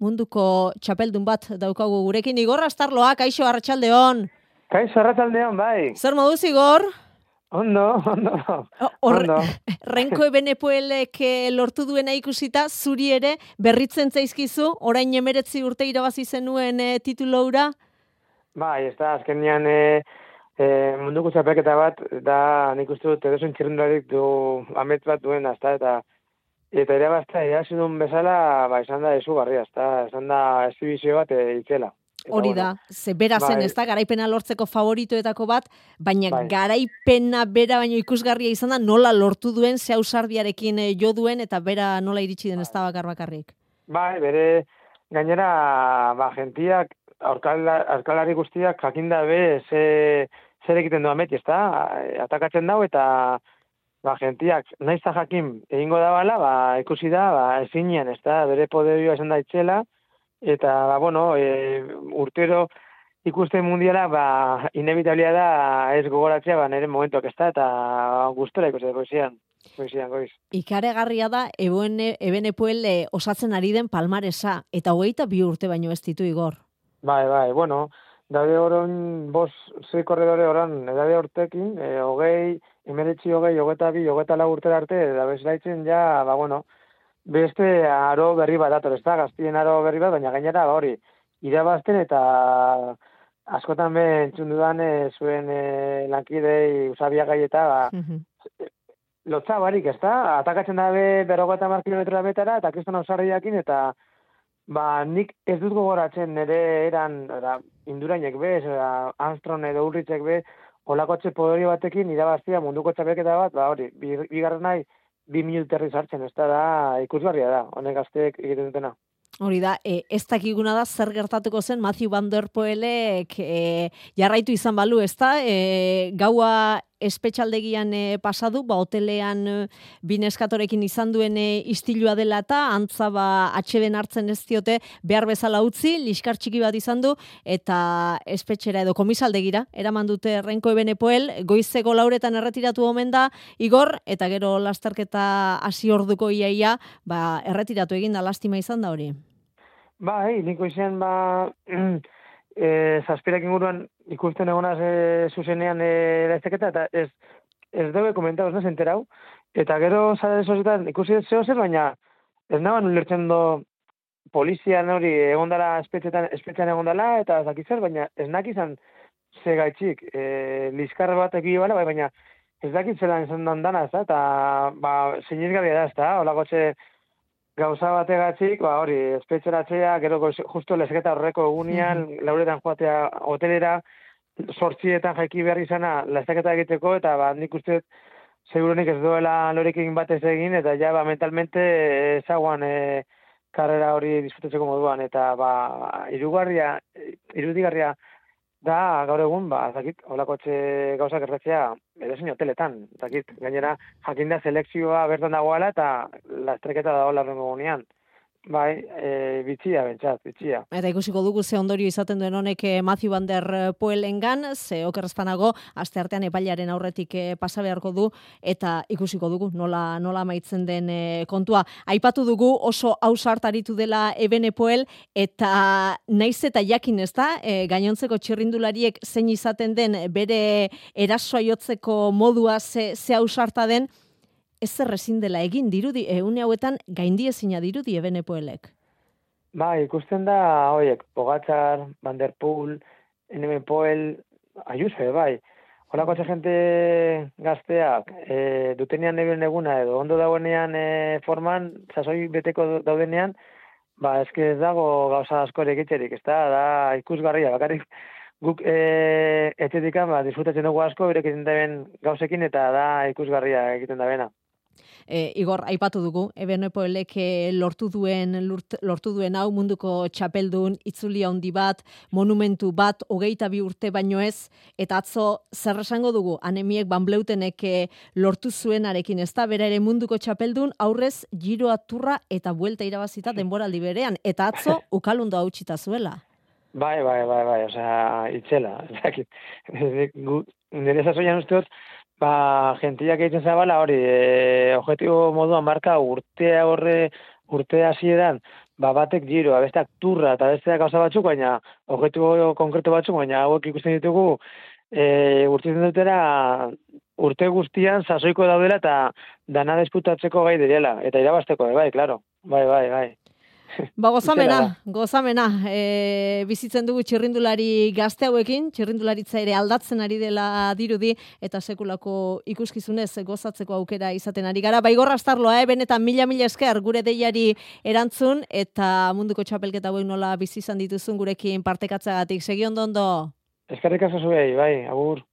munduko txapeldun bat daukagu gurekin. Igor Astarloa, kaixo arratsaldeon. Kaixo arratsaldeon, bai. Zer moduz, Igor? Ondo, ondo. Hor, renko ebenepoelek eh, lortu duena ikusita, zuri ere, berritzen zaizkizu, orain emeretzi urte irabazi zenuen e, tituloura? Bai, ez da, azken nian e, e, munduko txapelketa bat, da nik uste dut edozen txirrendularik du amet bat duen, azta, eta eta ere basta, irazi duen bezala, ba, esan da, ezu barria, azta, esan da, esibizio bat e, itzela. Hori da, ze bera zen, bai. ez da, garaipena lortzeko favoritoetako bat, baina bai. garaipena bera baino ikusgarria izan da, nola lortu duen, ze hausardiarekin eh, jo duen, eta bera nola iritsi den ez da bakar bakarrik. Bai, bere, gainera, ba, gentiak, aurkalari guztiak jakinda be, ze, zer egiten du ameti, ez da, atakatzen dau, eta ba, gentiak, naiz jakin, egingo da bala, ba, ikusi da, ba, ezinean, ez da, bere poderioa esan da itxela, eta ba, bueno, e, urtero ikusten mundiala, ba, inevitabilia da ez gogoratzea, ba, nire momentuak ez da, eta gustora ikusten poesian. Poesian, goiz. Ikare garria da, ebene, ebene puele osatzen ari den palmaresa, eta hogeita bi urte baino ez ditu igor. Bai, bai, bueno, daude horon, bos, zei korredore horan, edade urtekin, e, hogei, emeretzi hogei, hogeta bi, hogeta lau urte arte, da bezlaitzen ja, ba, bueno, beste aro berri bat dator, ez da, gaztien aro berri bat, baina gainera hori, irabazten eta askotan be entzun dudan e, zuen e, lankidei usabia gaieta, ba, lotza barik, ez da, atakatzen dabe berrogeta mar kilometroa betara, eta kriston ausarriakin, eta ba, nik ez dut gogoratzen nire eran, era, indurainek be, era, Armstrong edo Ulritzek be, olakotxe podori batekin irabaztia munduko txapelketa bat, ba, hori, bigarren nahi, bi minuterri sartzen, ez da, ikusgarria da, honek gazteek egiten dutena. Hori da, e, ez dakiguna da zer gertatuko zen Matthew Van Der Poelek e, jarraitu izan balu, ez da? E, gaua espetxaldegian e, pasadu, ba, hotelean e, bineskatorekin izan duen e, istilua dela eta antza ba, atxeden hartzen ez diote behar bezala utzi, liskar txiki bat izan du, eta espetxera edo komisaldegira, eraman dute renko ebene poel, goizeko lauretan erretiratu omen da, igor, eta gero lasterketa hasi orduko iaia, ba, erretiratu egin da, lastima izan da hori. Bai, niko izan, ba, e, zazpirak inguruan ikusten egonaz e, zuzenean e, eta ez, ez dugu komentatu, ez enterau, eta gero zara sozitan ikusi zeo zer, baina ez naban ulertzen do polizia hori egondala espetxetan, espetxean egondala, eta zakitzer, baina ez nakizan ze gaitxik, e, liskar bat eki bala, bai, baina ez dakitzelan izan dana, ez eta ba, sinizgarria da, ez da, hola gotxe, gauza bategatik, ba hori, espetxeratzea, gero justo lezketa horreko egunean, mm lauretan joatea hotelera, sortzietan jaiki behar izana, lezketa egiteko, eta ba, nik uste, segurunik ez duela lorekin batez egin, eta ja, ba, mentalmente ezaguan e, karrera hori disfrutatzeko moduan, eta ba, irugarria, irudigarria, Da, gaur egun, ba, zakit, holako etxe gauzak erretzea, edo hoteletan, zakit, gainera, jakinda selekzioa bertan dagoela eta lastreketa da hola rengo Bai, e, bitxia, bentsat, bitxia. Eta ikusiko dugu ze ondorio izaten duen honek eh, Matthew Van Der Poelengan, ze okerrezpanago, aste artean epailaren aurretik pasa beharko du, eta ikusiko dugu nola, nola maitzen den kontua. Aipatu dugu oso hausartaritu dela Ebene Poel, eta naiz eta jakin ez da, e, gainontzeko txirrindulariek zein izaten den bere erasoa jotzeko modua ze, ze hausarta den, ez ezin dela egin dirudi, ehune hauetan gaindi ezina dirudi ebene poelek. Ba, ikusten da, hoiek, Pogatzar, Van der Poel, NM Poel, Ayuso, bai. Hola, gente gazteak, e, dutenean nebien eguna edo, ondo dagoenean e, forman, sasoi beteko daudenean, ba, eske dago gauza asko ere egiterik, ez da, da ikusgarria, bakarrik guk e, etxetik ba, disfrutatzen dugu asko, egiten da gauzekin, eta da ikusgarria egiten da bena e, Igor aipatu dugu Ebenepoelek lortu duen lortu duen hau munduko txapeldun itzuli handi bat, monumentu bat hogeita bi urte baino ez eta atzo zer esango dugu anemiek banbleutenek lortu zuenarekin ezta bera ere munduko txapeldun aurrez giro aturra eta buelta irabazita denboraldi berean eta atzo ukalundu hautsita zuela. Bai, bai, bai, bai, osea, itzela. Nire zazoian usteot, Ba, gentiak egiten zabala hori, e, objetibo moduan marka urtea horre, urtea hasieran ba, batek giroa, besteak turra, eta besteak gauza batzuk, baina objektibo konkretu batzuk, baina hauek ikusten ditugu, e, urtzen dutera, urte guztian sasoiko daudela eta dana disputatzeko gai direla, eta irabasteko, bai, claro, bai, bai, bai. Ba, gozamena, gozamena. E, bizitzen dugu txirrindulari gazte hauekin, txirrindularitza ere aldatzen ari dela dirudi, eta sekulako ikuskizunez gozatzeko aukera izaten ari gara. Baigorra astarloa, eh? benetan mila-mila esker gure deiari erantzun, eta munduko txapelketa hauek nola bizi izan dituzun gurekin partekatzagatik. Segi ondo ondo? Eskerrik aso bai, agur.